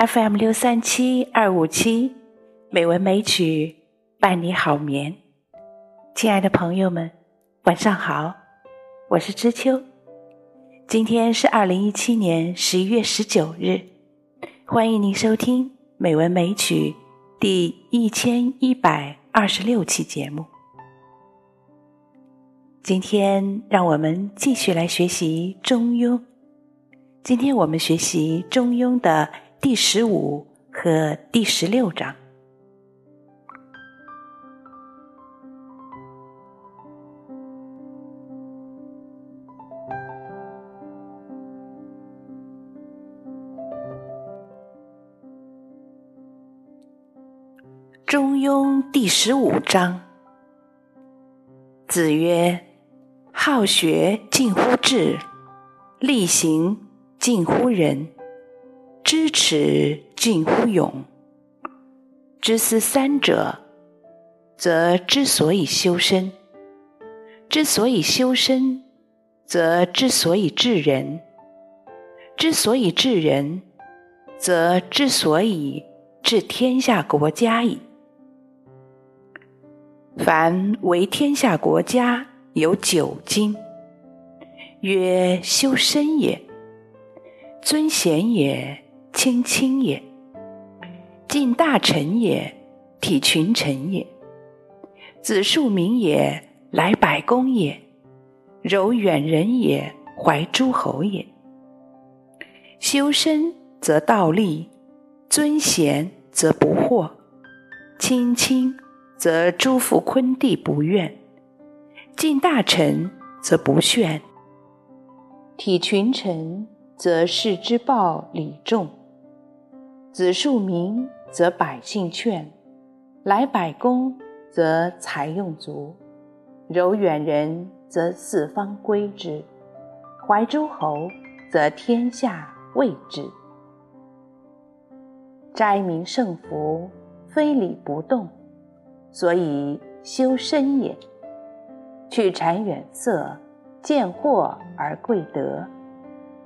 FM 六三七二五七，美文美曲伴你好眠。亲爱的朋友们，晚上好，我是知秋。今天是二零一七年十一月十九日，欢迎您收听《美文美曲》第一千一百二十六期节目。今天让我们继续来学习《中庸》。今天我们学习《中庸》的第十五和第十六章。《中庸》第十五章，子曰：“好学近乎智，力行。”近乎仁，知耻近乎勇。知思三者，则之所以修身；之所以修身，则之所以治人；之所以治人，则之所以治天下国家矣。凡为天下国家有九经，曰修身也。尊贤也，亲亲也；敬大臣也，体群臣也；子庶民也，来百公也；柔远人也，怀诸侯也。修身则道立，尊贤则不惑，亲亲则诸父昆弟不怨，敬大臣则不炫，体群臣。则士之暴礼重，子庶民则百姓劝，来百公则财用足，柔远人则四方归之，怀诸侯则天下畏之。斋民胜福，非礼不动，所以修身也。去谗远色，见货而贵德。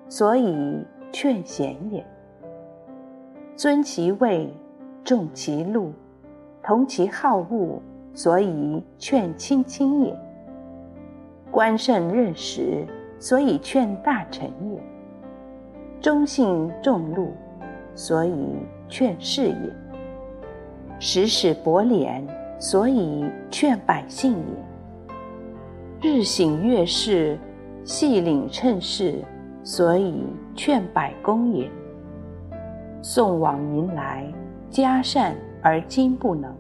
所以劝贤也，尊其位，重其禄，同其好恶，所以劝亲亲也；官圣任使，所以劝大臣也；忠信重禄，所以劝士也；时使薄敛，所以劝百姓也；日省月事，细领称事。所以劝百公也。送往迎来，嘉善而今不能，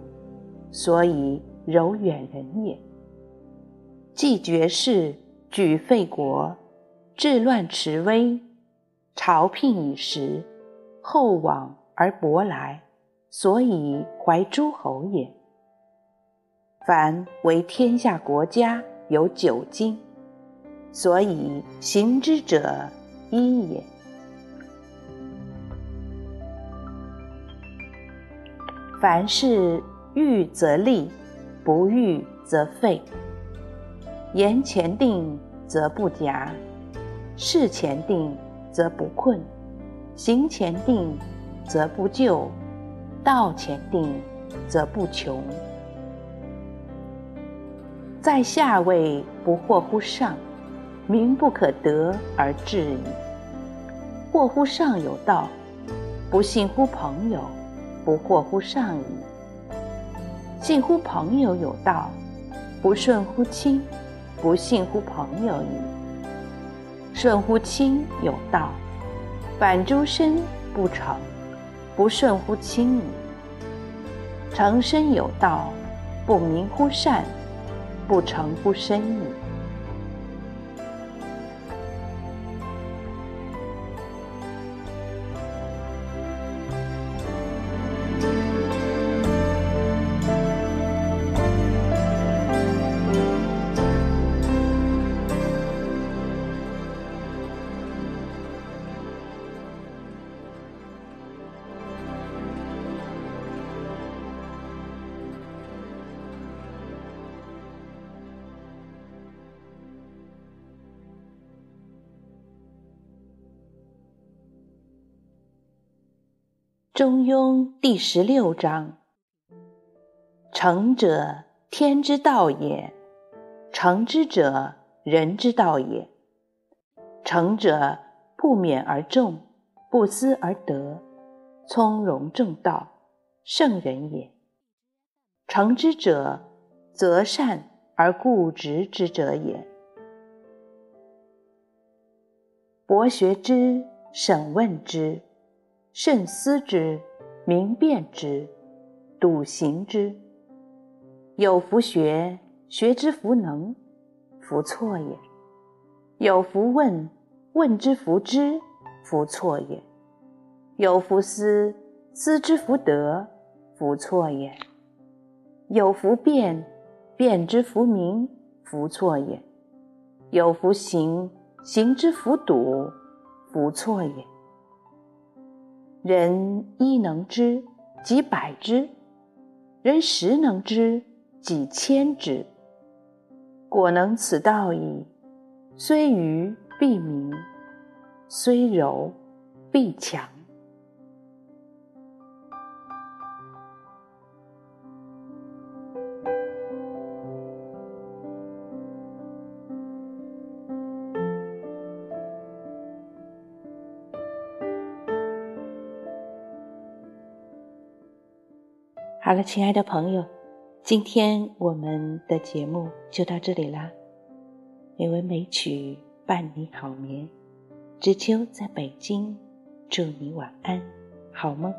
所以柔远人也。既绝世，举废国，治乱持威，朝聘以时，厚往而薄来，所以怀诸侯也。凡为天下国家有九经。所以行之者一也。凡事预则立，不预则废。言前定则不假，事前定则不困，行前定则不就，道前定则不穷。在下位不惑乎上。民不可得而治矣。惑乎上有道，不信乎朋友，不惑乎上矣。信乎朋友有道，不顺乎亲，不信乎朋友矣。顺乎亲有道，反诸身不成，不顺乎亲矣。成身有道，不明乎善，不成乎身矣。中庸第十六章：成者，天之道也；成之者，人之道也。成者，不勉而众，不思而得，从容正道，圣人也。成之者，择善而固执之者也。博学之，审问之。慎思之，明辨之，笃行之。有弗学，学之弗能，弗错也；有弗问，问之弗知，弗错也；有弗思，思之弗得，弗错也；有弗辩，辩之弗明，弗错也；有弗行，行之弗笃，弗错也。人一能知，几百知；人十能知，几千知。果能此道矣，虽愚必明，虽柔必强。好了，亲爱的朋友，今天我们的节目就到这里啦。美文美曲伴你好眠，知秋在北京，祝你晚安，好梦。